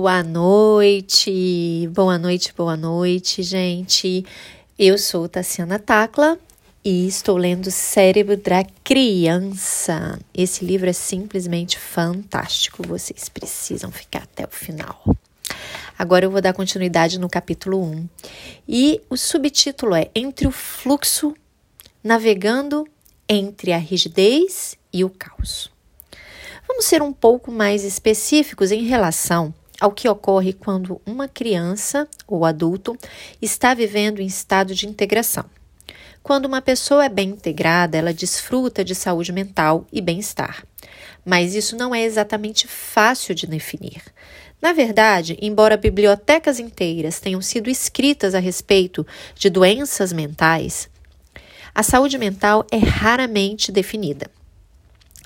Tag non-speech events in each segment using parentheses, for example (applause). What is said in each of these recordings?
Boa noite, boa noite, boa noite, gente. Eu sou Tassiana Tacla e estou lendo Cérebro da Criança. Esse livro é simplesmente fantástico, vocês precisam ficar até o final. Agora eu vou dar continuidade no capítulo 1 e o subtítulo é Entre o fluxo, navegando entre a rigidez e o caos. Vamos ser um pouco mais específicos em relação ao que ocorre quando uma criança ou adulto está vivendo em estado de integração. Quando uma pessoa é bem integrada, ela desfruta de saúde mental e bem-estar. Mas isso não é exatamente fácil de definir. Na verdade, embora bibliotecas inteiras tenham sido escritas a respeito de doenças mentais, a saúde mental é raramente definida.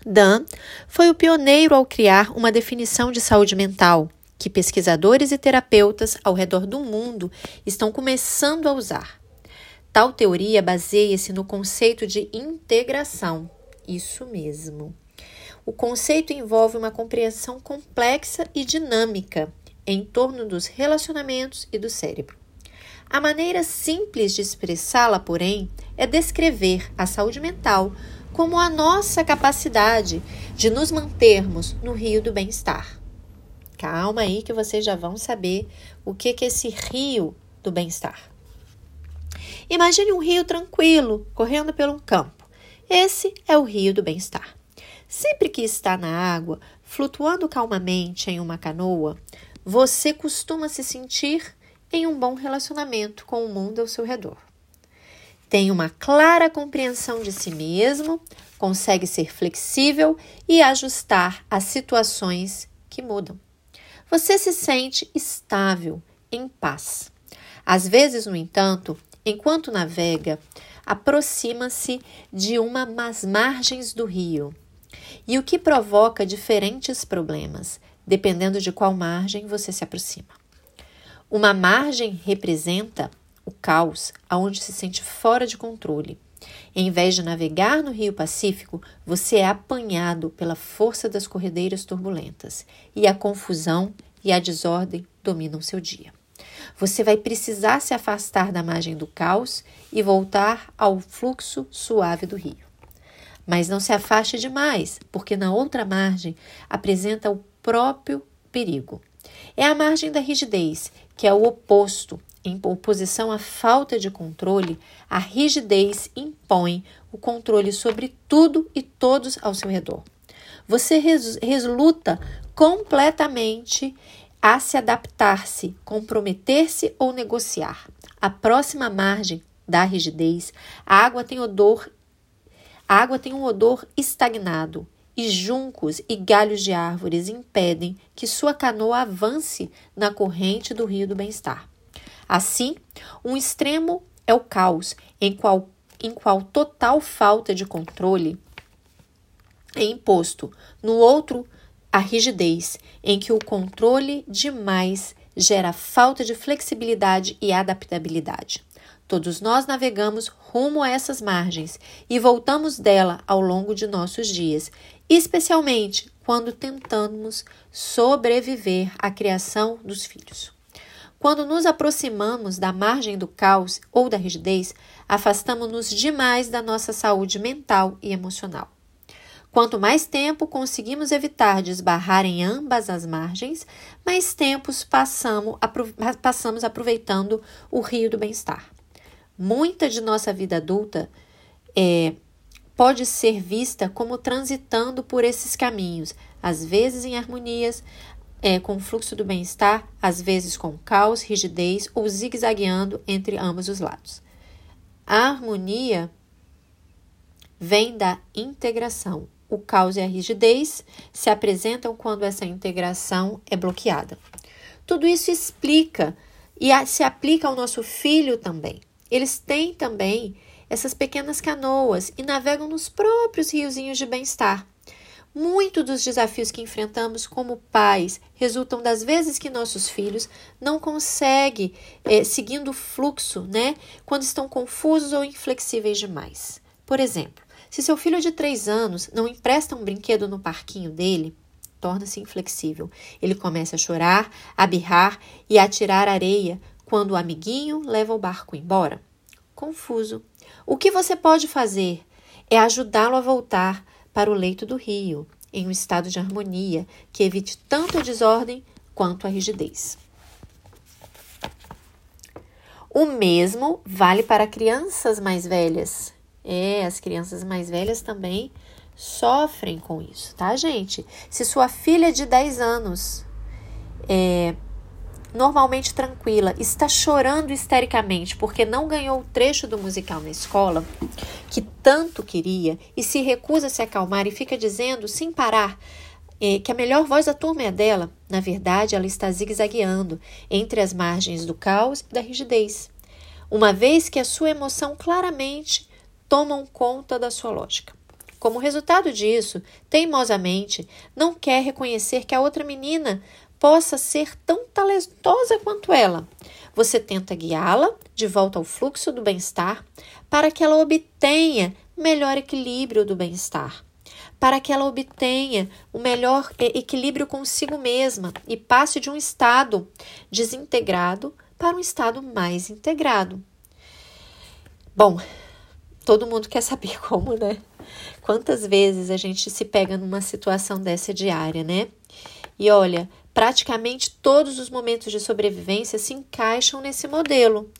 Dan foi o pioneiro ao criar uma definição de saúde mental que pesquisadores e terapeutas ao redor do mundo estão começando a usar. Tal teoria baseia-se no conceito de integração. Isso mesmo. O conceito envolve uma compreensão complexa e dinâmica em torno dos relacionamentos e do cérebro. A maneira simples de expressá-la, porém, é descrever a saúde mental como a nossa capacidade de nos mantermos no rio do bem-estar. Calma aí que vocês já vão saber o que é esse rio do bem-estar. Imagine um rio tranquilo correndo pelo campo. Esse é o rio do bem-estar. Sempre que está na água, flutuando calmamente em uma canoa, você costuma se sentir em um bom relacionamento com o mundo ao seu redor tem uma clara compreensão de si mesmo, consegue ser flexível e ajustar as situações que mudam. Você se sente estável, em paz. Às vezes, no entanto, enquanto navega, aproxima-se de uma das margens do rio, e o que provoca diferentes problemas, dependendo de qual margem você se aproxima. Uma margem representa o caos, aonde se sente fora de controle. Em vez de navegar no Rio Pacífico, você é apanhado pela força das corredeiras turbulentas e a confusão e a desordem dominam seu dia. Você vai precisar se afastar da margem do caos e voltar ao fluxo suave do rio. Mas não se afaste demais, porque na outra margem apresenta o próprio perigo. É a margem da rigidez, que é o oposto em oposição à falta de controle, a rigidez impõe o controle sobre tudo e todos ao seu redor. Você resulta completamente a se adaptar-se, comprometer-se ou negociar. A próxima margem da rigidez, a água tem odor, a água tem um odor estagnado e juncos e galhos de árvores impedem que sua canoa avance na corrente do rio do bem-estar. Assim, um extremo é o caos, em qual, em qual total falta de controle é imposto. No outro, a rigidez, em que o controle demais gera falta de flexibilidade e adaptabilidade. Todos nós navegamos rumo a essas margens e voltamos dela ao longo de nossos dias, especialmente quando tentamos sobreviver à criação dos filhos. Quando nos aproximamos da margem do caos ou da rigidez, afastamos-nos demais da nossa saúde mental e emocional. Quanto mais tempo conseguimos evitar de esbarrar em ambas as margens, mais tempos passamos, passamos aproveitando o rio do bem-estar. Muita de nossa vida adulta é, pode ser vista como transitando por esses caminhos, às vezes em harmonias, é, com o fluxo do bem-estar, às vezes com caos, rigidez ou zigue-zagueando entre ambos os lados. A harmonia vem da integração. O caos e a rigidez se apresentam quando essa integração é bloqueada. Tudo isso explica e se aplica ao nosso filho também. Eles têm também essas pequenas canoas e navegam nos próprios riozinhos de bem-estar. Muitos dos desafios que enfrentamos como pais resultam das vezes que nossos filhos não conseguem é, seguindo o fluxo, né? Quando estão confusos ou inflexíveis demais. Por exemplo, se seu filho de 3 anos não empresta um brinquedo no parquinho dele, torna-se inflexível. Ele começa a chorar, a birrar e a tirar areia quando o amiguinho leva o barco embora. Confuso. O que você pode fazer é ajudá-lo a voltar para o leito do rio, em um estado de harmonia que evite tanto a desordem quanto a rigidez. O mesmo vale para crianças mais velhas. É, as crianças mais velhas também sofrem com isso, tá, gente? Se sua filha de 10 anos é normalmente tranquila, está chorando histericamente porque não ganhou o trecho do musical na escola que tanto queria e se recusa a se acalmar e fica dizendo, sem parar, é, que a melhor voz da turma é a dela, na verdade ela está zigue-zagueando entre as margens do caos e da rigidez, uma vez que a sua emoção claramente tomam conta da sua lógica. Como resultado disso, teimosamente, não quer reconhecer que a outra menina possa ser tão talentosa quanto ela. Você tenta guiá-la de volta ao fluxo do bem-estar para que ela obtenha melhor equilíbrio do bem-estar para que ela obtenha o melhor equilíbrio consigo mesma e passe de um estado desintegrado para um estado mais integrado. Bom, todo mundo quer saber (laughs) como, né? Quantas vezes a gente se pega numa situação dessa diária, né? E olha, praticamente todos os momentos de sobrevivência se encaixam nesse modelo.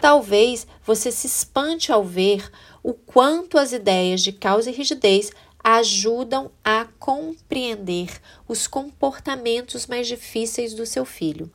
Talvez você se espante ao ver o quanto as ideias de causa e rigidez ajudam a compreender os comportamentos mais difíceis do seu filho.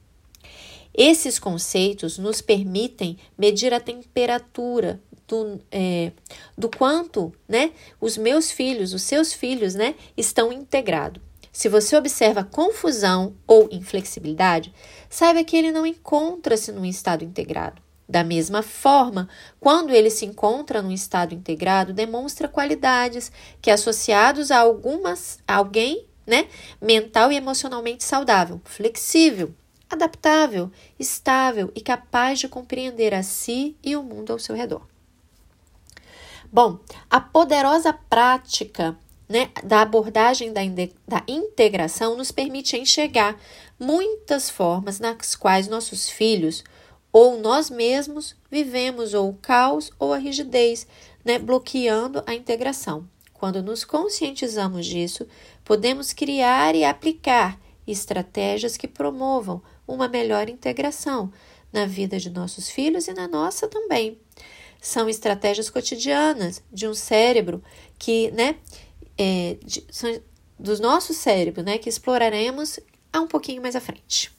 Esses conceitos nos permitem medir a temperatura do, é, do quanto né, os meus filhos, os seus filhos, né, estão integrados. Se você observa confusão ou inflexibilidade, saiba que ele não encontra-se num estado integrado. Da mesma forma, quando ele se encontra num estado integrado, demonstra qualidades que, associados a algumas, a alguém, né, mental e emocionalmente saudável, flexível, adaptável, estável e capaz de compreender a si e o mundo ao seu redor. Bom, a poderosa prática né, da abordagem da, da integração nos permite enxergar muitas formas nas quais nossos filhos ou nós mesmos vivemos ou o caos ou a rigidez, né, bloqueando a integração. Quando nos conscientizamos disso, podemos criar e aplicar estratégias que promovam uma melhor integração na vida de nossos filhos e na nossa também. São estratégias cotidianas de um cérebro que, né, é, de, dos nossos cérebros, né, que exploraremos um pouquinho mais à frente.